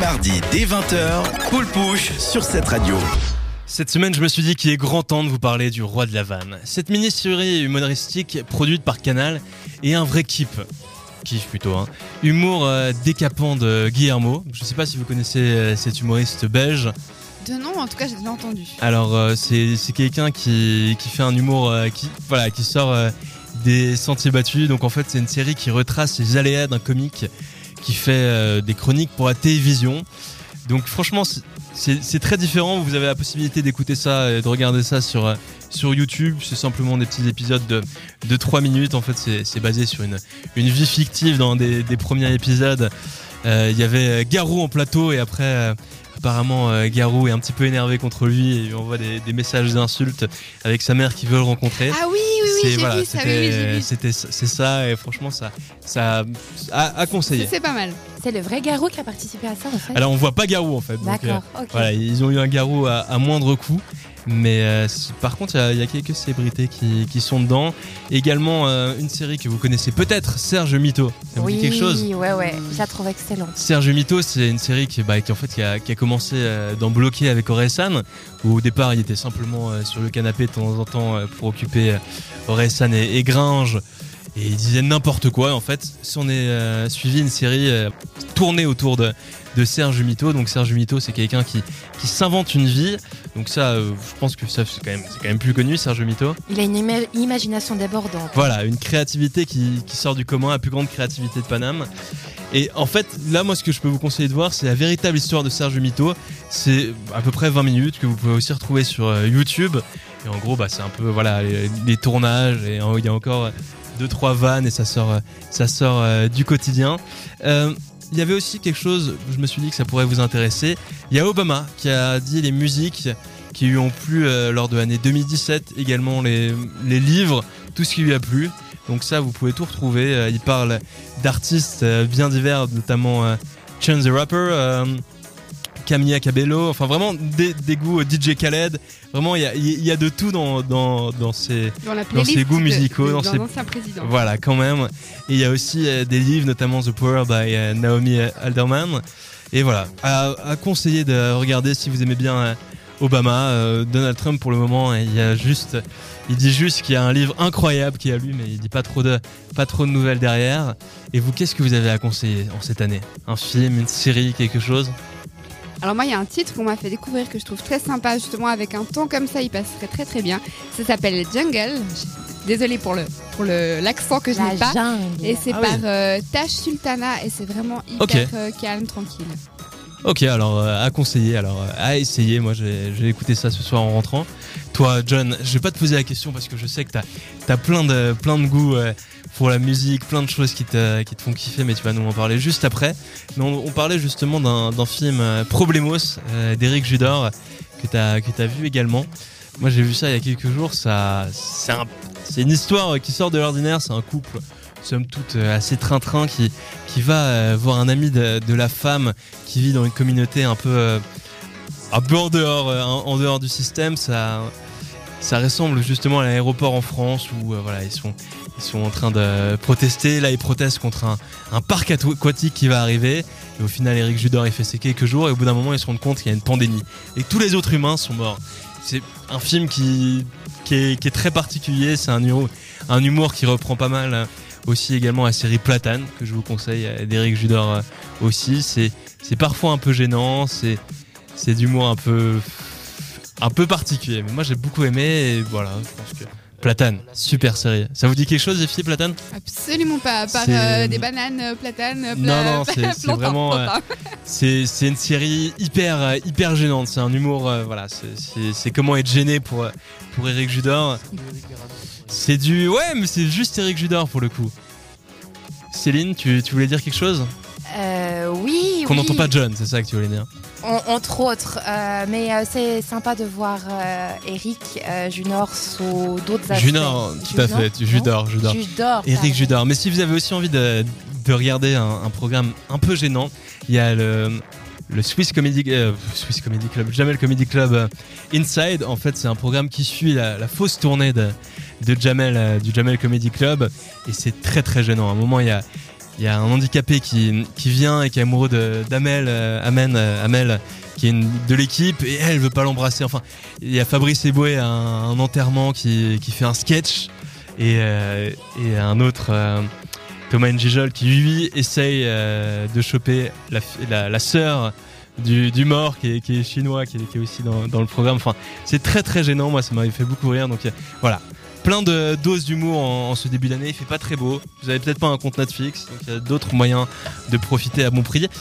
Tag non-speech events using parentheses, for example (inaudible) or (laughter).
mardi dès 20h, Poule Push sur cette radio. Cette semaine, je me suis dit qu'il est grand temps de vous parler du Roi de la Vanne. Cette mini-série humoristique produite par Canal est un vrai kiff. Kiff plutôt, hein. Humour euh, décapant de Guillermo. Je sais pas si vous connaissez euh, cet humoriste belge. De nom, en tout cas, j'ai déjà entendu. Alors, euh, c'est c'est quelqu'un qui, qui fait un humour euh, qui, voilà, qui sort euh, des sentiers battus. Donc, en fait, c'est une série qui retrace les aléas d'un comique qui fait euh, des chroniques pour la télévision. Donc, franchement, c'est- très différent. Vous avez la possibilité d'écouter ça et de regarder ça sur, euh, YouTube. C'est simplement des petits épisodes de, de 3 minutes. En fait, c'est basé sur une, vie fictive dans des, des premiers épisodes. Euh, Il y avait Garou en plateau et après. Apparemment, Garou est un petit peu énervé contre lui et lui envoie des, des messages d'insultes avec sa mère qui veut le rencontrer. Ah oui, oui, C'est- j'ai voilà, vu ça, oui, c'était- c'est et franchement ça ça a, à conseiller. C'est pas mal. C'est le vrai Garou qui a participé à ça en fait. Alors on voit pas Garou en fait. donc, euh, D'accord, ok. voilà, ils ont eu un Garou à, à moindre coût. Mais euh, par contre, il y a- il y, a quelques célébrités qui, qui sont dedans. Également, euh, une série que vous connaissez peut-être, Serge Mito. Ça vous oui, dit quelque chose? ouais, ouais, je la trouve excellente. Serge Mito, c'est une série qui, bah, qui en fait qui a, qui a commencé euh, dans Bloqué avec Oresan, où au départ il était simplement sur le canapé de temps en temps pour occuper Oresan et, et Gringe, et il disait n'importe quoi. En fait, si on est euh, suivi une série euh, tournée autour de, de Serge Mito, donc Serge Mito, c'est quelqu'un qui, qui s'invente une vie. Donc ça, euh, je pense que ça c'est quand même, c'est quand même plus connu, Serge Mito. Il a une ima- imagination débordante. Voilà, une créativité qui, qui sort du commun, la plus grande créativité de Paname. Et en fait, là, moi, ce que je peux vous conseiller de voir, c'est la véritable histoire de Serge Mito. C'est à peu près 20 minutes que vous pouvez aussi retrouver sur YouTube. Et en gros, bah, c'est un peu voilà les, les tournages et il y a encore deux trois vannes et ça sort, euh, ça sort euh, du quotidien. Euh, il y avait aussi quelque chose, je me suis dit que ça pourrait vous intéresser. Il y a Obama qui a dit les musiques qui lui ont plu lors de l'année 2017, également les, livres, tout ce qui lui a plu. Donc ça, vous pouvez tout retrouver. Il parle d'artistes bien divers, notamment Chance the Rapper, Camilla Cabello, enfin vraiment des, des goûts euh, DJ Khaled. Vraiment, il y a, y a de tout dans, dans, dans ces... Dans Dans ses goûts musicaux, de- dans ancien président. Voilà, quand même. Et il y a aussi euh, des livres, notamment The Power by euh, Naomi Alderman. Et voilà, à, à conseiller de regarder si vous aimez bien euh, Obama. Donald Trump, pour le moment, il y a juste, il dit juste qu'il y a un livre incroyable qui a lu, mais il dit pas trop de, pas trop de nouvelles derrière. Et vous, qu'est-ce que vous avez à conseiller en cette année? Un film, une série, quelque chose? Alors moi, il y a un titre qu'on m'a fait découvrir que je trouve très sympa, justement avec un ton comme ça, il passerait très très bien. Ça s'appelle Jungle. Désolée pour le pour le l'accent que je La n'ai pas. jungle. Et c'est Ah par oui. euh, Tash Sultana et c'est vraiment hyper euh, calme, tranquille. Ok, alors euh, à conseiller, alors euh, à essayer. Moi, j'ai j'ai écouté ça ce soir en rentrant. Toi, John, je vais pas te poser la question parce que je sais que t'as as plein de plein de goûts euh, pour la musique, plein de choses qui te qui te font kiffer, mais tu vas nous en parler juste après. Mais on, parlait justement d'un film euh, Problemos euh, d'Eric Judor que t'as que t'as vu également. Moi, j'ai vu ça il y a quelques jours. Ça, c'est un- une histoire qui sort de l'ordinaire. C'est un couple, somme toute, euh, assez train-train qui qui va voir un ami de, de la femme qui vit dans une communauté un peu un peu en dehors en dehors du système ça ça ressemble justement à l'aéroport en France où euh, voilà ils sont ils sont en train de protester. Là ils protestent contre un, un parc aqu- aquatique qui va arriver. Et au final Eric Judor il fait ses quelques jours et au bout d'un moment ils se rendent compte qu'il y a une pandémie. Et que tous les autres humains sont morts. C'est un film qui qui est, qui est très particulier. C'est un humour un humour qui reprend pas mal euh, aussi également la série Platane que je vous conseille euh, d'Eric Judor aussi. C'est parfois un peu gênant. C'est d'humour un peu un peu particulier mais moi j'ai beaucoup aimé et voilà je pense que Platane super série. Ça vous dit quelque chose les filles Platane? Absolument pas, à part C'est- euh, des bananes, euh, platanes, euh, Non, pla- non, (laughs) c'est- vraiment, euh, c'est c'est une série hyper euh, hyper gênante. C'est un humour euh, voilà c'est- comment être gêné pour euh, pour Eric Judor. C'est du ouais mais c'est juste Eric Judor pour le coup. Céline tu, tu voulais dire quelque chose? Euh, oui, qu'on oui. n'entend pas John c'est ça que tu voulais dire? En- entre autres. euh, mais euh, c'est sympa de voir euh, Eric Junior sous d'autres aspects. Junor tout à Junor, fait Judor Judor Judor. Eric. Judor. Mais si vous avez aussi envie de, de regarder un, un programme un peu gênant, il y a le, le Swiss Comedy, Swiss Comedy Club, Jamel Comedy Club Inside. En fait, c'est un programme qui suit la, la fausse tournée de, de Jamel, du Jamel Comedy Club. Et c'est très très gênant. À un moment, il y a, il y a un handicapé qui, qui vient et qui est amoureux d'Amel, euh, Amen, euh, Amel, qui est de l'équipe et elle veut pas l'embrasser. Enfin, il y a Fabrice Eboué un, enterrement qui, qui fait un sketch et, euh, et un autre. Thomas Njijol qui lui essaye de choper la, la, sœur du, du mort qui est, qui est chinois, qui est, aussi dans, dans le programme. Enfin, c'est très très gênant. Moi, ça m'avait fait beaucoup rire. Donc voilà, plein de doses d'humour en, ce début d'année. Il fait pas très beau. Vous avez peut-être pas un compte Netflix, donc il y a d'autres moyens de profiter à bon prix.